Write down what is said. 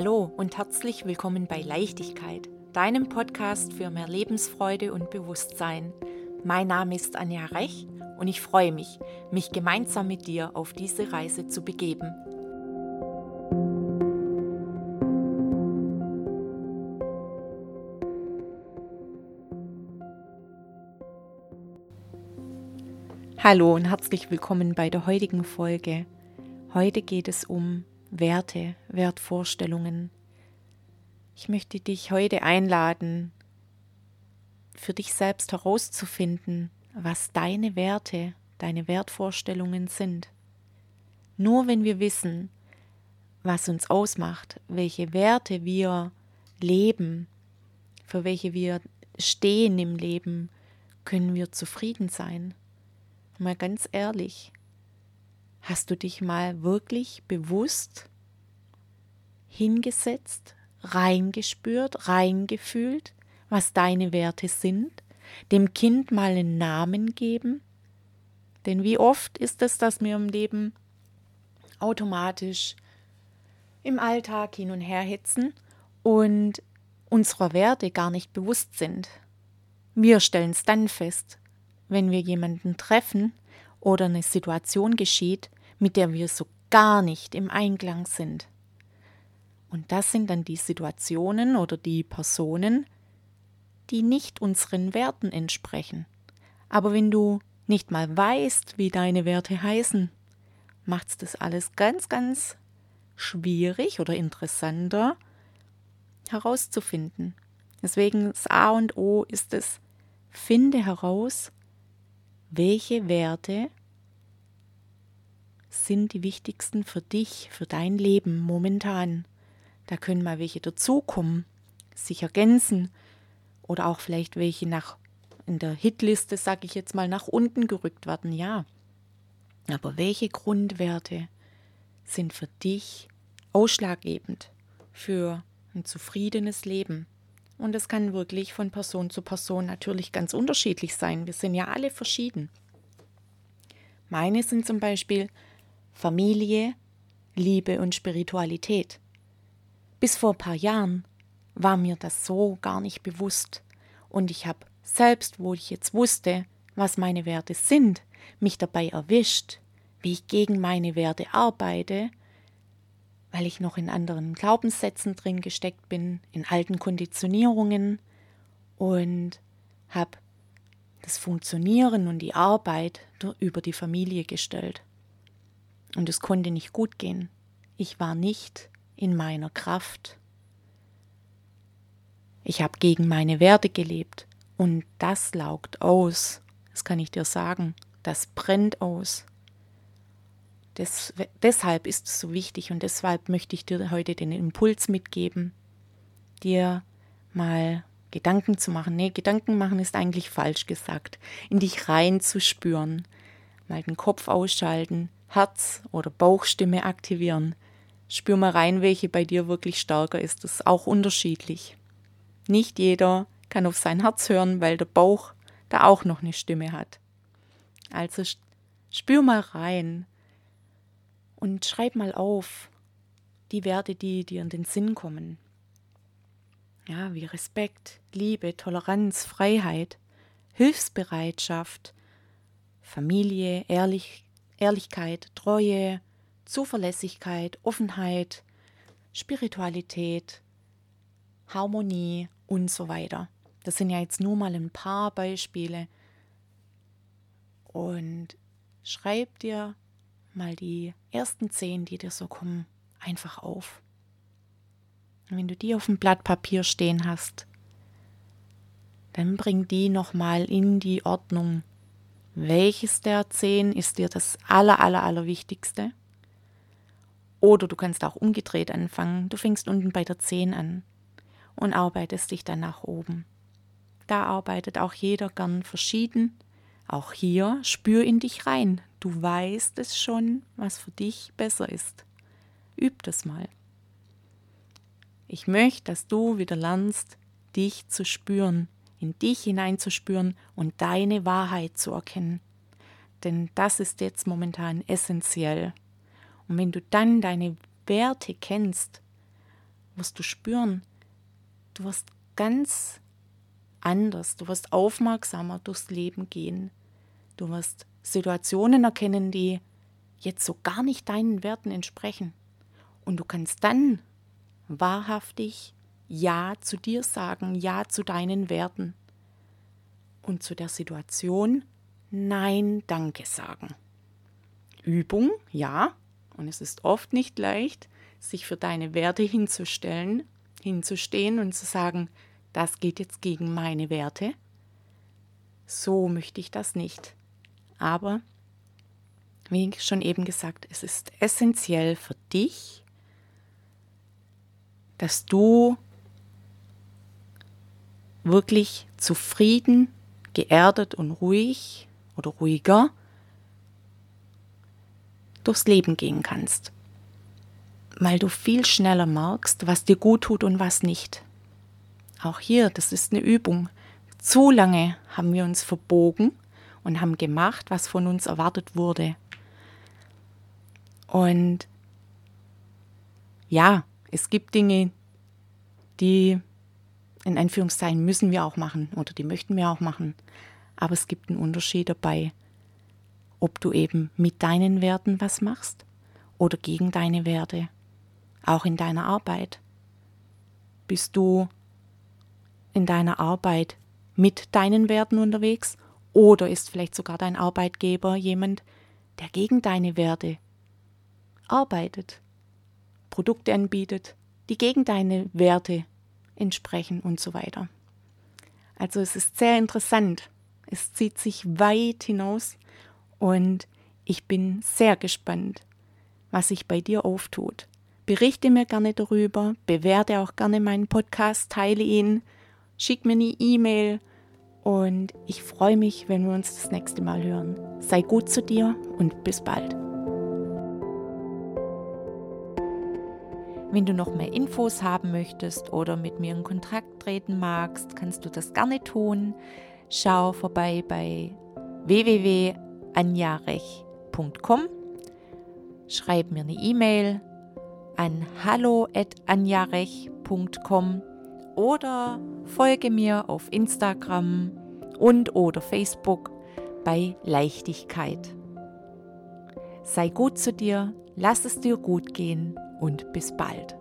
Hallo und herzlich willkommen bei Leichtigkeit, deinem Podcast für mehr Lebensfreude und Bewusstsein. Mein Name ist Anja Rech und ich freue mich, mich gemeinsam mit dir auf diese Reise zu begeben. Hallo und herzlich willkommen bei der heutigen Folge. Heute geht es um Werte, Wertvorstellungen. Ich möchte dich heute einladen, für dich selbst herauszufinden, was deine Werte, deine Wertvorstellungen sind. Nur wenn wir wissen, was uns ausmacht, welche Werte wir leben, für welche wir stehen im Leben, können wir zufrieden sein. Mal ganz ehrlich, Hast du dich mal wirklich bewusst hingesetzt, reingespürt, reingefühlt, was deine Werte sind? Dem Kind mal einen Namen geben? Denn wie oft ist es, dass wir im Leben automatisch im Alltag hin und her hetzen und unserer Werte gar nicht bewusst sind. Wir stellen es dann fest, wenn wir jemanden treffen oder eine Situation geschieht, mit der wir so gar nicht im Einklang sind. Und das sind dann die Situationen oder die Personen, die nicht unseren Werten entsprechen. Aber wenn du nicht mal weißt, wie deine Werte heißen, macht es das alles ganz, ganz schwierig oder interessanter herauszufinden. Deswegen das A und O ist es, finde heraus, welche Werte sind die wichtigsten für dich, für dein Leben momentan. Da können mal welche dazukommen, sich ergänzen oder auch vielleicht welche nach in der Hitliste, sage ich jetzt mal, nach unten gerückt werden, ja. Aber welche Grundwerte sind für dich ausschlaggebend für ein zufriedenes Leben? Und es kann wirklich von Person zu Person natürlich ganz unterschiedlich sein. Wir sind ja alle verschieden. Meine sind zum Beispiel Familie, Liebe und Spiritualität. Bis vor ein paar Jahren war mir das so gar nicht bewusst und ich habe selbst, wo ich jetzt wusste, was meine Werte sind, mich dabei erwischt, wie ich gegen meine Werte arbeite, weil ich noch in anderen Glaubenssätzen drin gesteckt bin, in alten Konditionierungen und habe das Funktionieren und die Arbeit über die Familie gestellt. Und es konnte nicht gut gehen. Ich war nicht in meiner Kraft. Ich habe gegen meine Werte gelebt und das laugt aus. Das kann ich dir sagen. Das brennt aus. Des, deshalb ist es so wichtig und deshalb möchte ich dir heute den Impuls mitgeben, dir mal Gedanken zu machen. Nee, Gedanken machen ist eigentlich falsch gesagt. In dich rein zu spüren. Mal den Kopf ausschalten, Herz- oder Bauchstimme aktivieren. Spür mal rein, welche bei dir wirklich stärker ist. Das ist auch unterschiedlich. Nicht jeder kann auf sein Herz hören, weil der Bauch da auch noch eine Stimme hat. Also spür mal rein und schreib mal auf die Werte, die dir in den Sinn kommen. Ja, wie Respekt, Liebe, Toleranz, Freiheit, Hilfsbereitschaft, Familie, Ehrlich, Ehrlichkeit, Treue, Zuverlässigkeit, Offenheit, Spiritualität, Harmonie und so weiter. Das sind ja jetzt nur mal ein paar Beispiele. Und schreib dir mal die ersten zehn, die dir so kommen, einfach auf. Und wenn du die auf dem Blatt Papier stehen hast, dann bring die nochmal in die Ordnung welches der zehn ist dir das aller, aller, aller Wichtigste? Oder du kannst auch umgedreht anfangen. Du fängst unten bei der zehn an und arbeitest dich dann nach oben. Da arbeitet auch jeder gern verschieden. Auch hier spür in dich rein. Du weißt es schon, was für dich besser ist. Üb das mal. Ich möchte, dass du wieder lernst, dich zu spüren, in dich hineinzuspüren und deine Wahrheit zu erkennen. Denn das ist jetzt momentan essentiell. Und wenn du dann deine Werte kennst, wirst du spüren, du wirst ganz anders, du wirst aufmerksamer durchs Leben gehen. Du wirst Situationen erkennen, die jetzt so gar nicht deinen Werten entsprechen. Und du kannst dann wahrhaftig Ja zu dir sagen, Ja zu deinen Werten. Und zu der Situation Nein, danke sagen. Übung, ja, und es ist oft nicht leicht, sich für deine Werte hinzustellen, hinzustehen und zu sagen, das geht jetzt gegen meine Werte. So möchte ich das nicht. Aber, wie schon eben gesagt, es ist essentiell für dich, dass du wirklich zufrieden, geerdet und ruhig oder ruhiger durchs Leben gehen kannst. Weil du viel schneller merkst, was dir gut tut und was nicht. Auch hier, das ist eine Übung. Zu lange haben wir uns verbogen und haben gemacht, was von uns erwartet wurde. Und ja, es gibt Dinge, die in Anführungszeichen müssen wir auch machen oder die möchten wir auch machen. Aber es gibt einen Unterschied dabei, ob du eben mit deinen Werten was machst oder gegen deine Werte. Auch in deiner Arbeit. Bist du in deiner Arbeit mit deinen Werten unterwegs oder ist vielleicht sogar dein Arbeitgeber jemand, der gegen deine Werte arbeitet, Produkte anbietet, die gegen deine Werte entsprechen und so weiter. Also es ist sehr interessant. Es zieht sich weit hinaus und ich bin sehr gespannt, was sich bei dir auftut. Berichte mir gerne darüber, bewerte auch gerne meinen Podcast, teile ihn, schick mir eine E-Mail und ich freue mich, wenn wir uns das nächste Mal hören. Sei gut zu dir und bis bald. Wenn du noch mehr Infos haben möchtest oder mit mir in Kontakt treten magst, kannst du das gerne tun. Schau vorbei bei www.anjarech.com. Schreib mir eine E-Mail an hallo@anjarech.com oder folge mir auf Instagram und oder Facebook bei Leichtigkeit. Sei gut zu dir, lass es dir gut gehen und bis bald.